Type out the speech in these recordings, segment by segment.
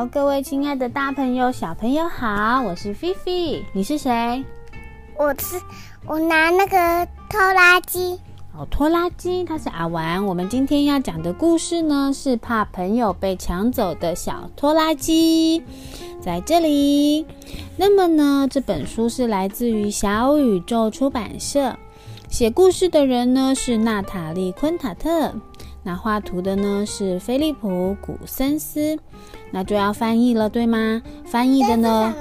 好，各位亲爱的大朋友、小朋友好，我是菲菲，你是谁？我是我拿那个拖拉机。哦，拖拉机，他是阿玩。我们今天要讲的故事呢，是怕朋友被抢走的小拖拉机，在这里。那么呢，这本书是来自于小宇宙出版社，写故事的人呢是娜塔莉·昆塔特，那画图的呢是菲利普·古森斯，那就要翻译了，对吗？翻译的呢？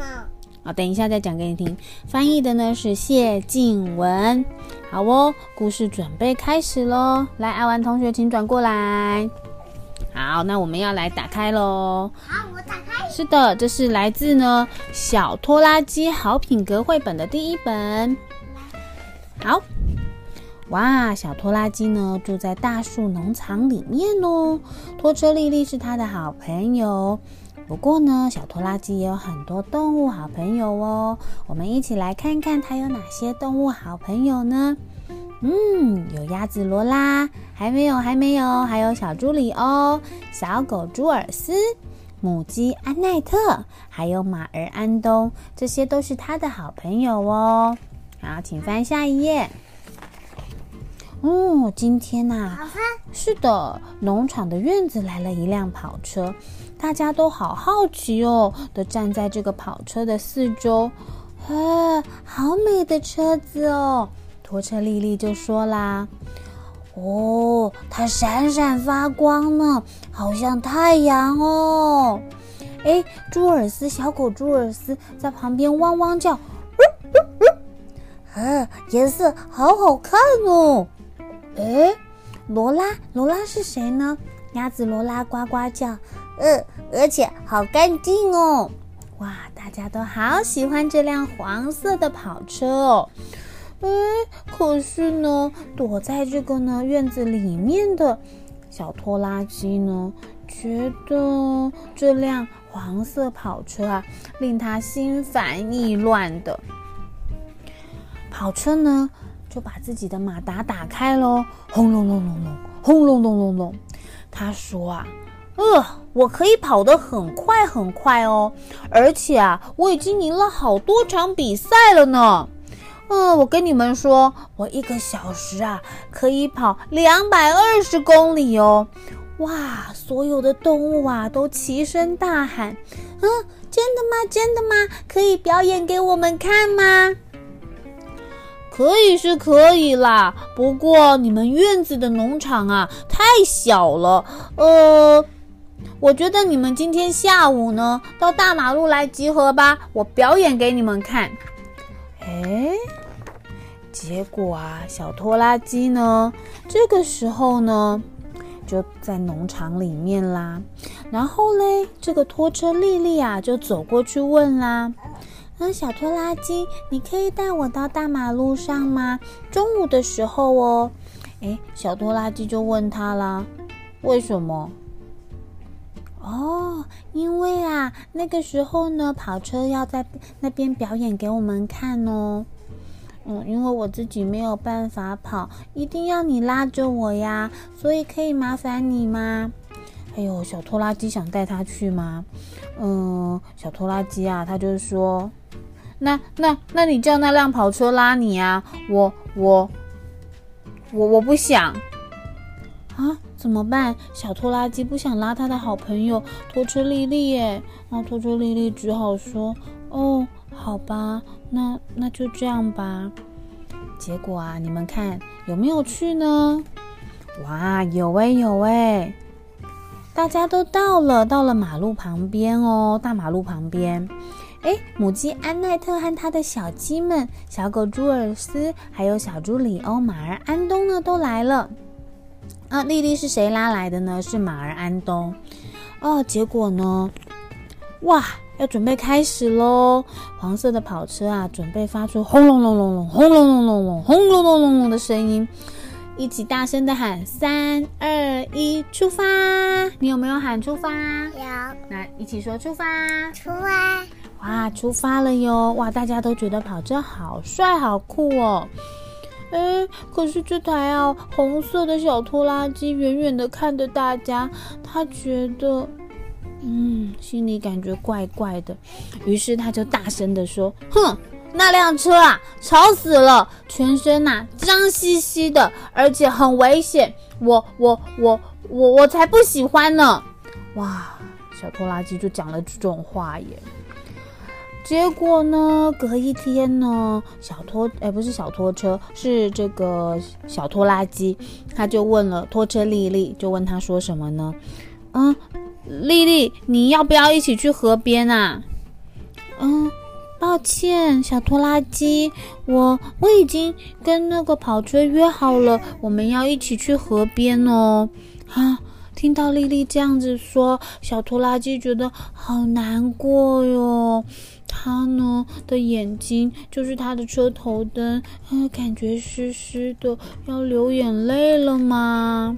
好，等一下再讲给你听。翻译的呢是谢静文。好哦，故事准备开始喽！来，阿玩同学，请转过来。好，那我们要来打开喽。好，我打开。是的，这是来自呢小拖拉机好品格绘本的第一本。好，哇，小拖拉机呢住在大树农场里面哦。拖车丽丽是他的好朋友。不过呢，小拖拉机也有很多动物好朋友哦。我们一起来看看它有哪些动物好朋友呢？嗯，有鸭子罗拉，还没有，还没有，还有小猪里欧、小狗朱尔斯、母鸡安奈特，还有马儿安东，这些都是它的好朋友哦。好，请翻下一页。哦，今天呐，是的，农场的院子来了一辆跑车。大家都好好奇哦，都站在这个跑车的四周。啊，好美的车子哦！拖车丽丽就说啦：“哦，它闪闪发光呢，好像太阳哦。”哎，朱尔斯小狗朱尔斯在旁边汪汪叫：“啊，颜色好好看哦！”哎，罗拉，罗拉是谁呢？鸭子罗拉呱呱叫。嗯，而且好干净哦！哇，大家都好喜欢这辆黄色的跑车哦。哎，可是呢，躲在这个呢院子里面的小拖拉机呢，觉得这辆黄色跑车啊，令他心烦意乱的。跑车呢，就把自己的马达打开喽，轰隆隆隆隆，轰隆隆隆隆。他说啊。呃，我可以跑得很快很快哦，而且啊，我已经赢了好多场比赛了呢。嗯，我跟你们说，我一个小时啊可以跑两百二十公里哦。哇，所有的动物啊都齐声大喊：“嗯，真的吗？真的吗？可以表演给我们看吗？”可以是可以啦，不过你们院子的农场啊太小了，呃。我觉得你们今天下午呢，到大马路来集合吧，我表演给你们看。哎，结果啊，小拖拉机呢，这个时候呢，就在农场里面啦。然后嘞，这个拖车丽丽啊，就走过去问啦：“那，小拖拉机，你可以带我到大马路上吗？中午的时候哦。”哎，小拖拉机就问他啦：“为什么？”哦，因为啊，那个时候呢，跑车要在那边表演给我们看哦。嗯，因为我自己没有办法跑，一定要你拉着我呀，所以可以麻烦你吗？哎呦，小拖拉机想带他去吗？嗯，小拖拉机啊，他就说，那那那你叫那辆跑车拉你啊，我我我我不想。啊，怎么办？小拖拉机不想拉他的好朋友拖车丽丽耶，那拖车丽丽只好说：“哦，好吧，那那就这样吧。”结果啊，你们看有没有去呢？哇，有哎有哎，大家都到了，到了马路旁边哦，大马路旁边。哎，母鸡安奈特和它的小鸡们，小狗朱尔斯，还有小猪里欧、马儿安东呢，都来了。啊，丽丽是谁拉来的呢？是马儿安东。哦，结果呢？哇，要准备开始喽！黄色的跑车啊，准备发出轰隆隆隆隆、轰隆隆隆隆、轰隆隆隆隆的声音，一起大声的喊：三二一，出发！你有没有喊出发？有。那一起说出发！出发！哇，出发了哟！哇，大家都觉得跑车好帅、好酷哦。哎，可是这台啊红色的小拖拉机远远的看着大家，他觉得嗯，心里感觉怪怪的，于是他就大声的说：“哼，那辆车啊，吵死了，全身呐脏兮兮的，而且很危险，我我我我我才不喜欢呢！”哇，小拖拉机就讲了这种话耶。结果呢，隔一天呢，小拖哎不是小拖车，是这个小拖拉机，他就问了拖车丽丽，就问他说什么呢？嗯。丽丽，你要不要一起去河边啊？嗯，抱歉，小拖拉机，我我已经跟那个跑车约好了，我们要一起去河边哦。啊，听到丽丽这样子说，小拖拉机觉得好难过哟。他呢的眼睛就是他的车头灯，啊，感觉湿湿的，要流眼泪了吗？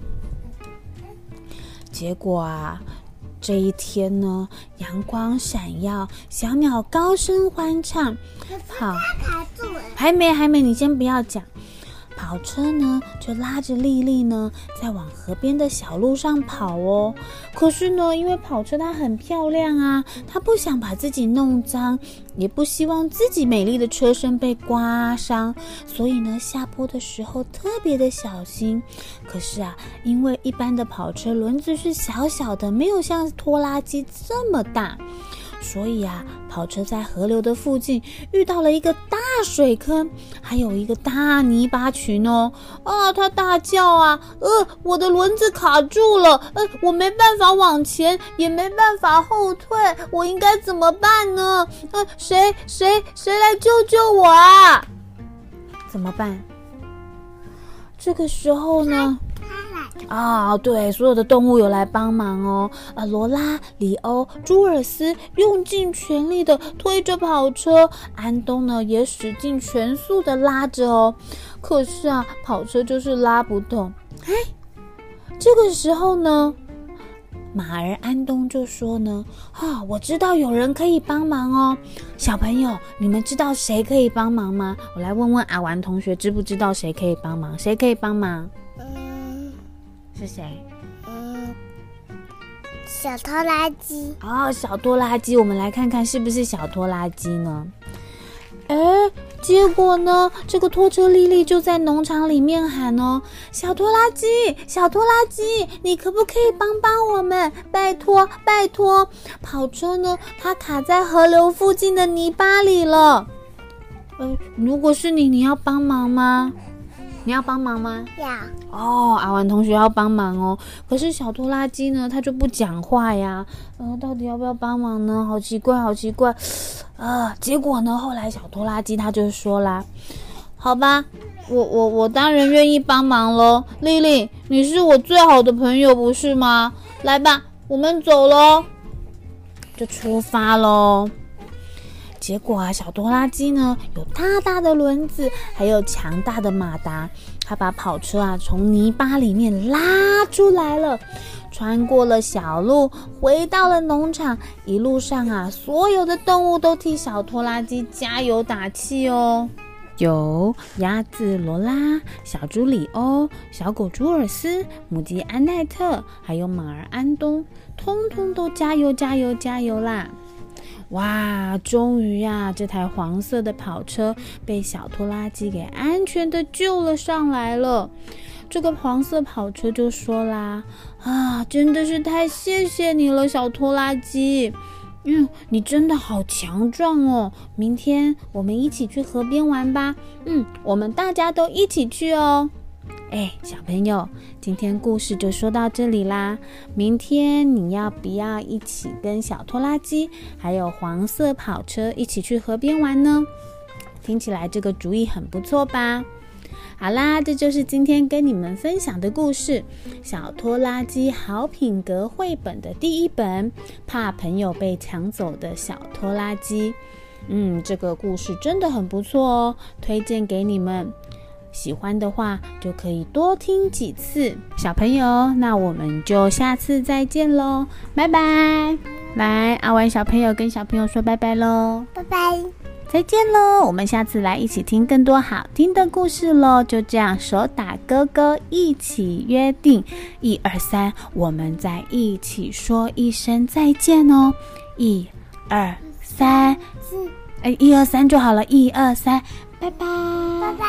结果啊。这一天呢，阳光闪耀，小鸟高声欢唱。好，还没还没，你先不要讲。跑车呢，就拉着丽丽呢，在往河边的小路上跑哦。可是呢，因为跑车它很漂亮啊，它不想把自己弄脏，也不希望自己美丽的车身被刮伤，所以呢，下坡的时候特别的小心。可是啊，因为一般的跑车轮子是小小的，没有像拖拉机这么大。所以啊，跑车在河流的附近遇到了一个大水坑，还有一个大泥巴群哦。啊，他大叫啊，呃，我的轮子卡住了，呃，我没办法往前，也没办法后退，我应该怎么办呢？呃，谁谁谁来救救我啊？怎么办？这个时候呢？啊，对，所有的动物有来帮忙哦。啊，罗拉、里欧、朱尔斯用尽全力的推着跑车，安东呢也使尽全速的拉着哦。可是啊，跑车就是拉不动。哎，这个时候呢，马儿安东就说呢：“啊，我知道有人可以帮忙哦。小朋友，你们知道谁可以帮忙吗？我来问问阿玩同学，知不知道谁可以帮忙？谁可以帮忙？”是谁？嗯，小拖拉机。哦，小拖拉机，我们来看看是不是小拖拉机呢？哎，结果呢，这个拖车丽丽就在农场里面喊哦：“小拖拉机，小拖拉机，你可不可以帮帮我们？拜托，拜托！跑车呢，它卡在河流附近的泥巴里了。呃，如果是你，你要帮忙吗？”你要帮忙吗？要哦，阿婉同学要帮忙哦。可是小拖拉机呢，他就不讲话呀。呃，到底要不要帮忙呢？好奇怪，好奇怪。啊，结果呢，后来小拖拉机他就说啦：“好吧，我我我当然愿意帮忙喽。丽丽，你是我最好的朋友，不是吗？来吧，我们走喽，就出发喽。”结果啊，小拖拉机呢有大大的轮子，还有强大的马达，它把跑车啊从泥巴里面拉出来了，穿过了小路，回到了农场。一路上啊，所有的动物都替小拖拉机加油打气哦。有鸭子罗拉、小猪里欧、小狗朱尔斯、母鸡安奈特，还有马儿安东，通通都加油加油加油啦！哇，终于呀，这台黄色的跑车被小拖拉机给安全的救了上来了。这个黄色跑车就说啦：“啊，真的是太谢谢你了，小拖拉机。嗯，你真的好强壮哦。明天我们一起去河边玩吧。嗯，我们大家都一起去哦。”哎，小朋友，今天故事就说到这里啦。明天你要不要一起跟小拖拉机还有黄色跑车一起去河边玩呢？听起来这个主意很不错吧？好啦，这就是今天跟你们分享的故事《小拖拉机好品格》绘本的第一本，怕朋友被抢走的小拖拉机。嗯，这个故事真的很不错哦，推荐给你们。喜欢的话就可以多听几次，小朋友，那我们就下次再见喽，拜拜！来，阿文小朋友跟小朋友说拜拜喽，拜拜。再见喽！我们下次来一起听更多好听的故事喽。就这样，手打哥哥，一起约定，一二三，我们再一起说一声再见哦！一、二、三，四，哎，一二三就好了，一二三，拜拜，拜拜。